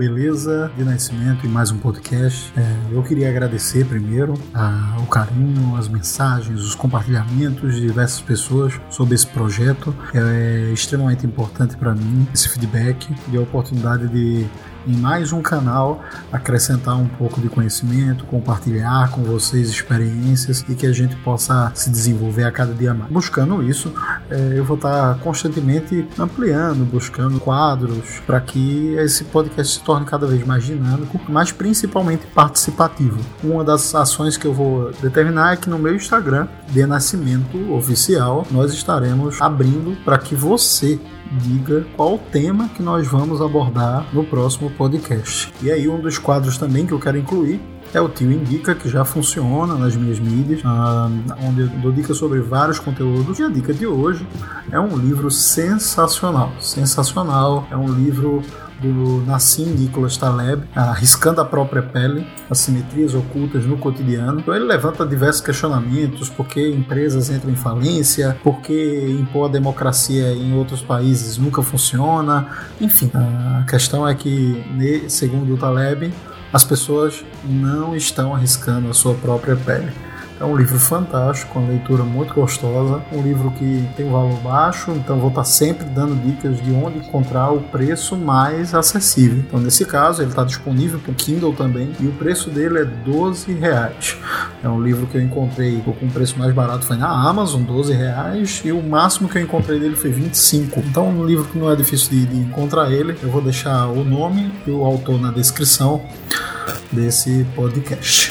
Beleza? De Nascimento e mais um podcast. É, eu queria agradecer primeiro a, o carinho, as mensagens, os compartilhamentos de diversas pessoas sobre esse projeto. É, extremamente importante para mim esse feedback e a oportunidade de em mais um canal, acrescentar um pouco de conhecimento, compartilhar com vocês experiências e que a gente possa se desenvolver a cada dia mais. Buscando isso, é, eu vou estar constantemente ampliando, buscando quadros para que esse podcast se torne cada vez mais dinâmico, mas principalmente participativo. Uma das ações que eu vou determinar é que no meu Instagram, de Nascimento Oficial, nós estaremos abrindo para que você diga qual o tema que nós vamos abordar no próximo podcast. E aí, um dos quadros também que eu quero incluir é o Tio Indica, que já funciona nas minhas mídias, ah, onde eu dou dicas sobre vários conteúdos. E a dica de hoje é um livro sensacional. Sensacional. É um livro do Nassim Nicholas Taleb, Arriscando a Própria Pele, Assimetrias Ocultas no Cotidiano. Então ele levanta diversos questionamentos, por que empresas entram em falência, por que impor a democracia em outros países nunca funciona, enfim. A questão é que, segundo o Taleb, as pessoas não estão arriscando a sua própria pele. É um livro fantástico, uma leitura muito gostosa, um livro que tem um valor baixo, então vou estar sempre dando dicas de onde encontrar o preço mais acessível. Então, nesse caso, ele está disponível para o Kindle também e o preço dele é 12 reais. É um livro que eu encontrei com o preço mais barato foi na Amazon, 12 reais, e o máximo que eu encontrei dele foi 25. Então, um livro que não é difícil de, de encontrar ele. Eu vou deixar o nome e o autor na descrição desse podcast.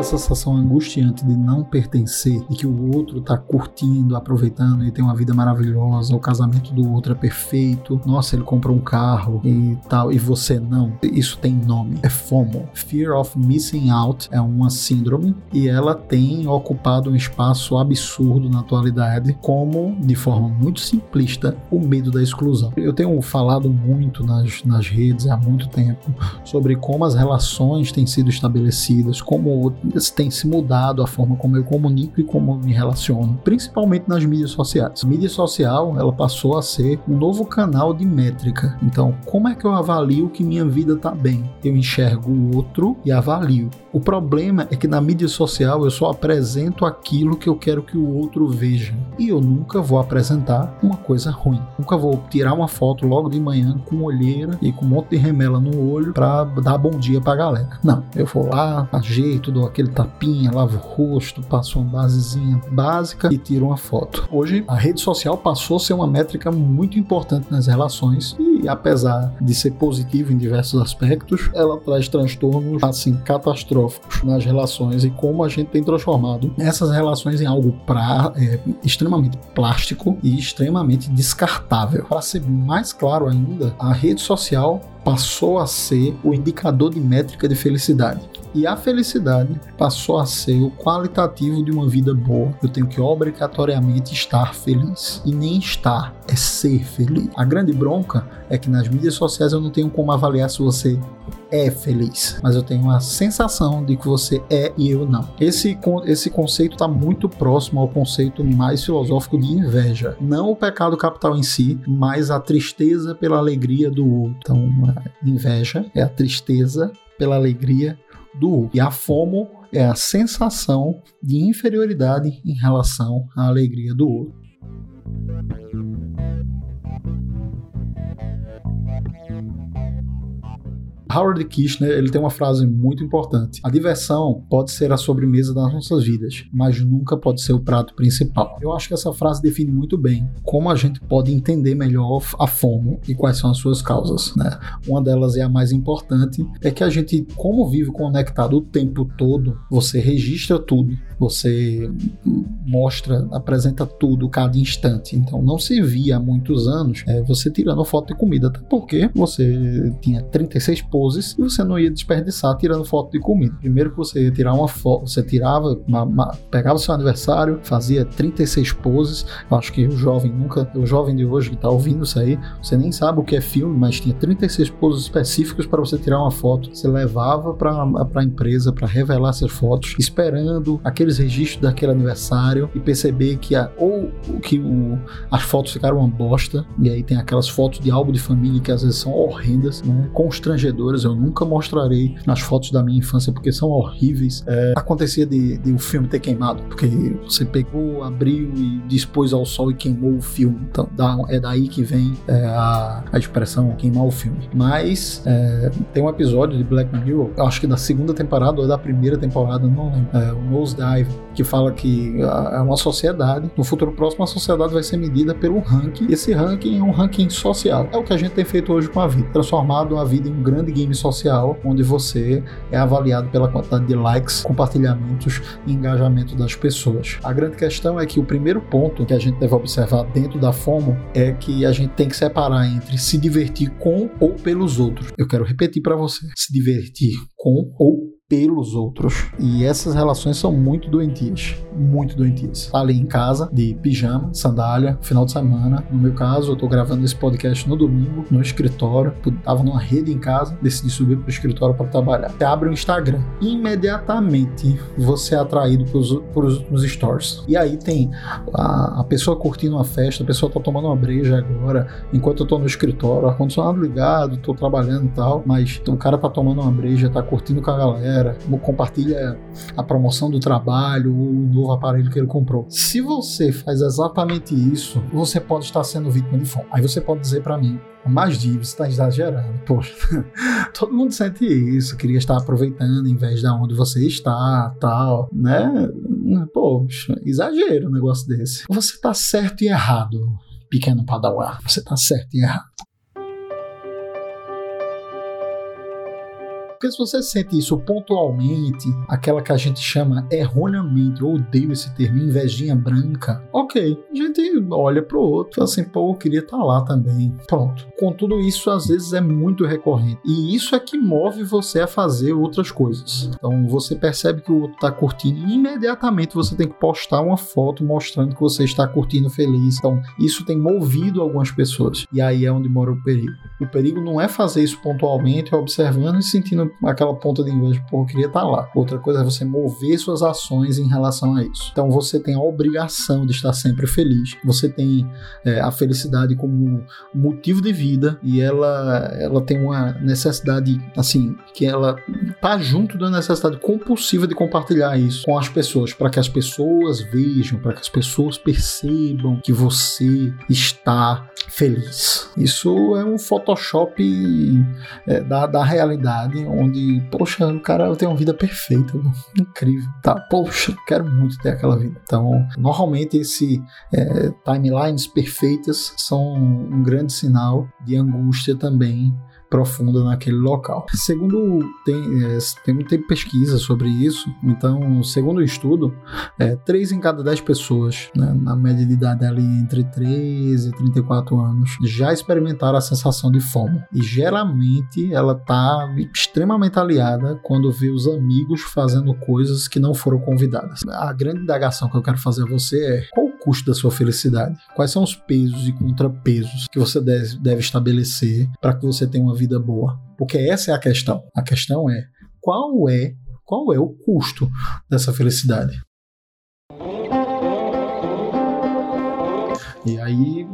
Aquela sensação angustiante de não pertencer e que o outro tá curtindo, aproveitando e tem uma vida maravilhosa, o casamento do outro é perfeito, nossa, ele comprou um carro e tal, e você não. Isso tem nome, é FOMO. Fear of Missing Out é uma síndrome e ela tem ocupado um espaço absurdo na atualidade, como, de forma muito simplista, o medo da exclusão. Eu tenho falado muito nas, nas redes há muito tempo sobre como as relações têm sido estabelecidas, como tem se mudado a forma como eu comunico e como me relaciono, principalmente nas mídias sociais. A mídia social, ela passou a ser um novo canal de métrica. Então, como é que eu avalio que minha vida está bem? Eu enxergo o outro e avalio. O problema é que na mídia social eu só apresento aquilo que eu quero que o outro veja. E eu nunca vou apresentar uma coisa ruim. Nunca vou tirar uma foto logo de manhã com olheira e com um monte de remela no olho para dar bom dia pra galera. Não, eu vou lá, ajeito, dou aquele tapinha, lavo o rosto, passo uma basezinha básica e tiro uma foto. Hoje a rede social passou a ser uma métrica muito importante nas relações e apesar de ser positivo em diversos aspectos, ela traz transtornos assim catastróficos nas relações e como a gente tem transformado essas relações em algo pra, é, extremamente plástico e extremamente descartável. Para ser mais claro ainda, a rede social passou a ser o indicador de métrica de felicidade. E a felicidade passou a ser o qualitativo de uma vida boa. Eu tenho que obrigatoriamente estar feliz. E nem estar, é ser feliz. A grande bronca é que nas mídias sociais eu não tenho como avaliar se você é feliz, mas eu tenho a sensação de que você é e eu não. Esse, esse conceito está muito próximo ao conceito mais filosófico de inveja. Não o pecado capital em si, mas a tristeza pela alegria do outro. Então, inveja é a tristeza pela alegria do outro. E a FOMO é a sensação de inferioridade em relação à alegria do outro. Howard Kirchner ele tem uma frase muito importante. A diversão pode ser a sobremesa das nossas vidas, mas nunca pode ser o prato principal. Eu acho que essa frase define muito bem como a gente pode entender melhor a fome e quais são as suas causas. Né? Uma delas é a mais importante, é que a gente, como vive conectado o tempo todo, você registra tudo, você mostra, apresenta tudo cada instante. Então não se via há muitos anos é, você tirando foto de comida, até porque você tinha 36 poses e você não ia desperdiçar tirando foto de comida. Primeiro que você ia tirar uma foto, você tirava, uma, uma, pegava seu aniversário, fazia 36 poses. Eu acho que o jovem nunca, o jovem de hoje que está ouvindo isso aí, você nem sabe o que é filme, mas tinha 36 poses específicas para você tirar uma foto. Você levava para a empresa para revelar essas fotos, esperando aqueles registros daquele aniversário e perceber que a, ou que o, as fotos ficaram uma bosta, e aí tem aquelas fotos de álbum de família que às vezes são horrendas, né? constrangedoras. Eu nunca mostrarei nas fotos da minha infância porque são horríveis. É, acontecia de, de, o filme ter queimado, porque você pegou, abriu e dispôs ao sol e queimou o filme. Então é daí que vem é, a, a expressão queimar o filme. Mas é, tem um episódio de Black Mirror, acho que da segunda temporada ou da primeira temporada, não lembro, é, o Nose Dive, que fala que é uma sociedade, no futuro próximo a sociedade vai ser medida pelo ranking. Esse ranking é um ranking social. É o que a gente tem feito hoje com a vida, transformado a vida em um grande game social, onde você é avaliado pela quantidade de likes, compartilhamentos e engajamento das pessoas. A grande questão é que o primeiro ponto que a gente deve observar dentro da FOMO é que a gente tem que separar entre se divertir com ou pelos outros. Eu quero repetir para você: se divertir com ou pelos outros. E essas relações são muito doentias, muito doentias. Ali em casa, de pijama, sandália, final de semana. No meu caso, eu tô gravando esse podcast no domingo, no escritório. Tava numa rede em casa, decidi subir pro escritório para trabalhar. Você abre o Instagram, imediatamente você é atraído pros, pros últimos stories. E aí tem a, a pessoa curtindo uma festa, a pessoa tá tomando uma breja agora, enquanto eu tô no escritório, ar-condicionado ligado, tô trabalhando e tal, mas o cara tá tomando uma breja, tá curtindo com a galera compartilha a promoção do trabalho, o novo aparelho que ele comprou. Se você faz exatamente isso, você pode estar sendo vítima de fome. Aí você pode dizer para mim, mais você está exagerando. Poxa, todo mundo sente isso, queria estar aproveitando em vez de onde você está, tal, né? Poxa, exagero um negócio desse. Você está certo e errado, pequeno padawan. Você está certo e errado. Porque se você sente isso pontualmente, aquela que a gente chama erroneamente, eu odeio esse termo, invejinha branca, ok. A gente olha pro outro, assim, pô, eu queria estar tá lá também. Pronto. Contudo, isso às vezes é muito recorrente. E isso é que move você a fazer outras coisas. Então você percebe que o outro está curtindo e imediatamente você tem que postar uma foto mostrando que você está curtindo feliz. Então isso tem movido algumas pessoas. E aí é onde mora o perigo. O perigo não é fazer isso pontualmente, observando e sentindo aquela ponta de inveja, pô, eu queria estar lá. Outra coisa é você mover suas ações em relação a isso. Então você tem a obrigação de estar sempre feliz. Você tem é, a felicidade como motivo de vida e ela, ela tem uma necessidade, assim, que ela tá junto da necessidade compulsiva de compartilhar isso com as pessoas, para que as pessoas vejam, para que as pessoas percebam que você está feliz. Isso é um Photoshop é, da, da realidade, onde, poxa, o cara tem uma vida perfeita, incrível, tá? Poxa, quero muito ter aquela vida. Então, normalmente esse é, timelines perfeitas são um grande sinal de angústia também profunda naquele local. Segundo tem, é, tem, tem pesquisa sobre isso, então, segundo o estudo, é, 3 em cada 10 pessoas, né, na média de idade ali entre 13 e 34 anos, já experimentaram a sensação de fome. E geralmente ela tá extremamente aliada quando vê os amigos fazendo coisas que não foram convidadas. A grande indagação que eu quero fazer a você é qual custo da sua felicidade? Quais são os pesos e contrapesos que você deve, deve estabelecer para que você tenha uma vida boa? Porque essa é a questão. A questão é qual é qual é o custo dessa felicidade? E aí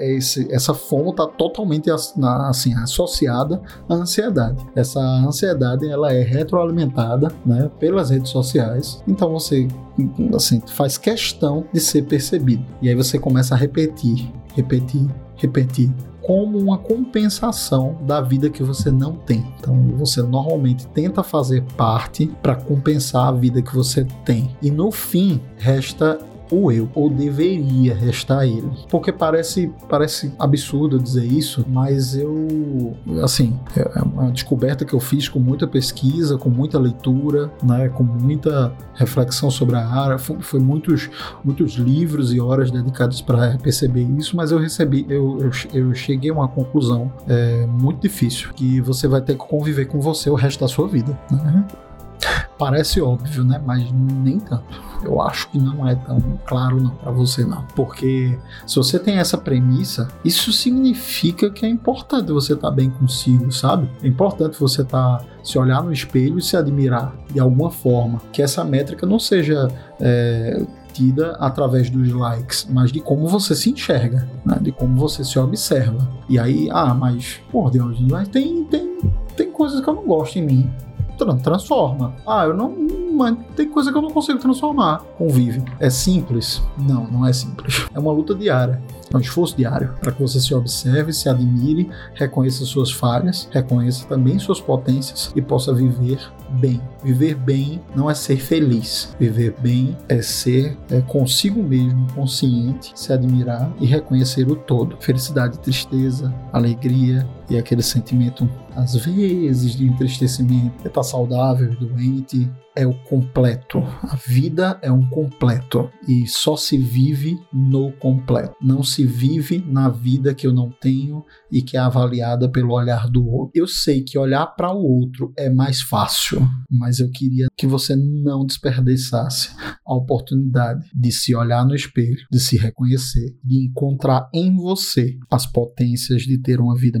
esse, essa fome está totalmente assim, associada à ansiedade. Essa ansiedade ela é retroalimentada né, pelas redes sociais. Então você assim, faz questão de ser percebido. E aí você começa a repetir, repetir, repetir, como uma compensação da vida que você não tem. Então, você normalmente tenta fazer parte para compensar a vida que você tem. E no fim, resta o eu, ou deveria restar ele. Porque parece, parece absurdo dizer isso, mas eu, assim, é uma descoberta que eu fiz com muita pesquisa, com muita leitura, né, com muita reflexão sobre a área. Foi, foi muitos, muitos livros e horas dedicados para perceber isso, mas eu recebi, eu, eu, eu cheguei a uma conclusão é, muito difícil, que você vai ter que conviver com você o resto da sua vida. Né? Parece óbvio, né? Mas nem tanto. Eu acho que não é tão claro não para você não, porque se você tem essa premissa, isso significa que é importante você estar tá bem consigo, sabe? É importante você estar tá, se olhar no espelho e se admirar de alguma forma, que essa métrica não seja é, tida através dos likes, mas de como você se enxerga, né? de como você se observa. E aí, ah, mas, por Deus, mas tem, tem, tem coisas que eu não gosto em mim transforma. Ah, eu não. Mas tem coisa que eu não consigo transformar. Convive. É simples? Não, não é simples. É uma luta diária. É um esforço diário para que você se observe, se admire, reconheça suas falhas, reconheça também suas potências e possa viver bem. Viver bem não é ser feliz. Viver bem é ser é, consigo mesmo, consciente, se admirar e reconhecer o todo. Felicidade, tristeza, alegria e aquele sentimento, às vezes, de entristecimento. É estar saudável, doente, é o completo. A vida é um completo e só se vive no completo. Não se vive na vida que eu não tenho e que é avaliada pelo olhar do outro. Eu sei que olhar para o outro é mais fácil, mas eu queria que você não desperdiçasse a oportunidade de se olhar no espelho, de se reconhecer, de encontrar em você as potências de ter uma vida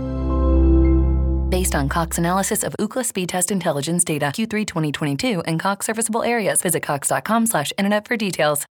Based on Cox analysis of Ookla speed test intelligence data Q3 2022 and Cox serviceable areas, visit cox.com/internet for details.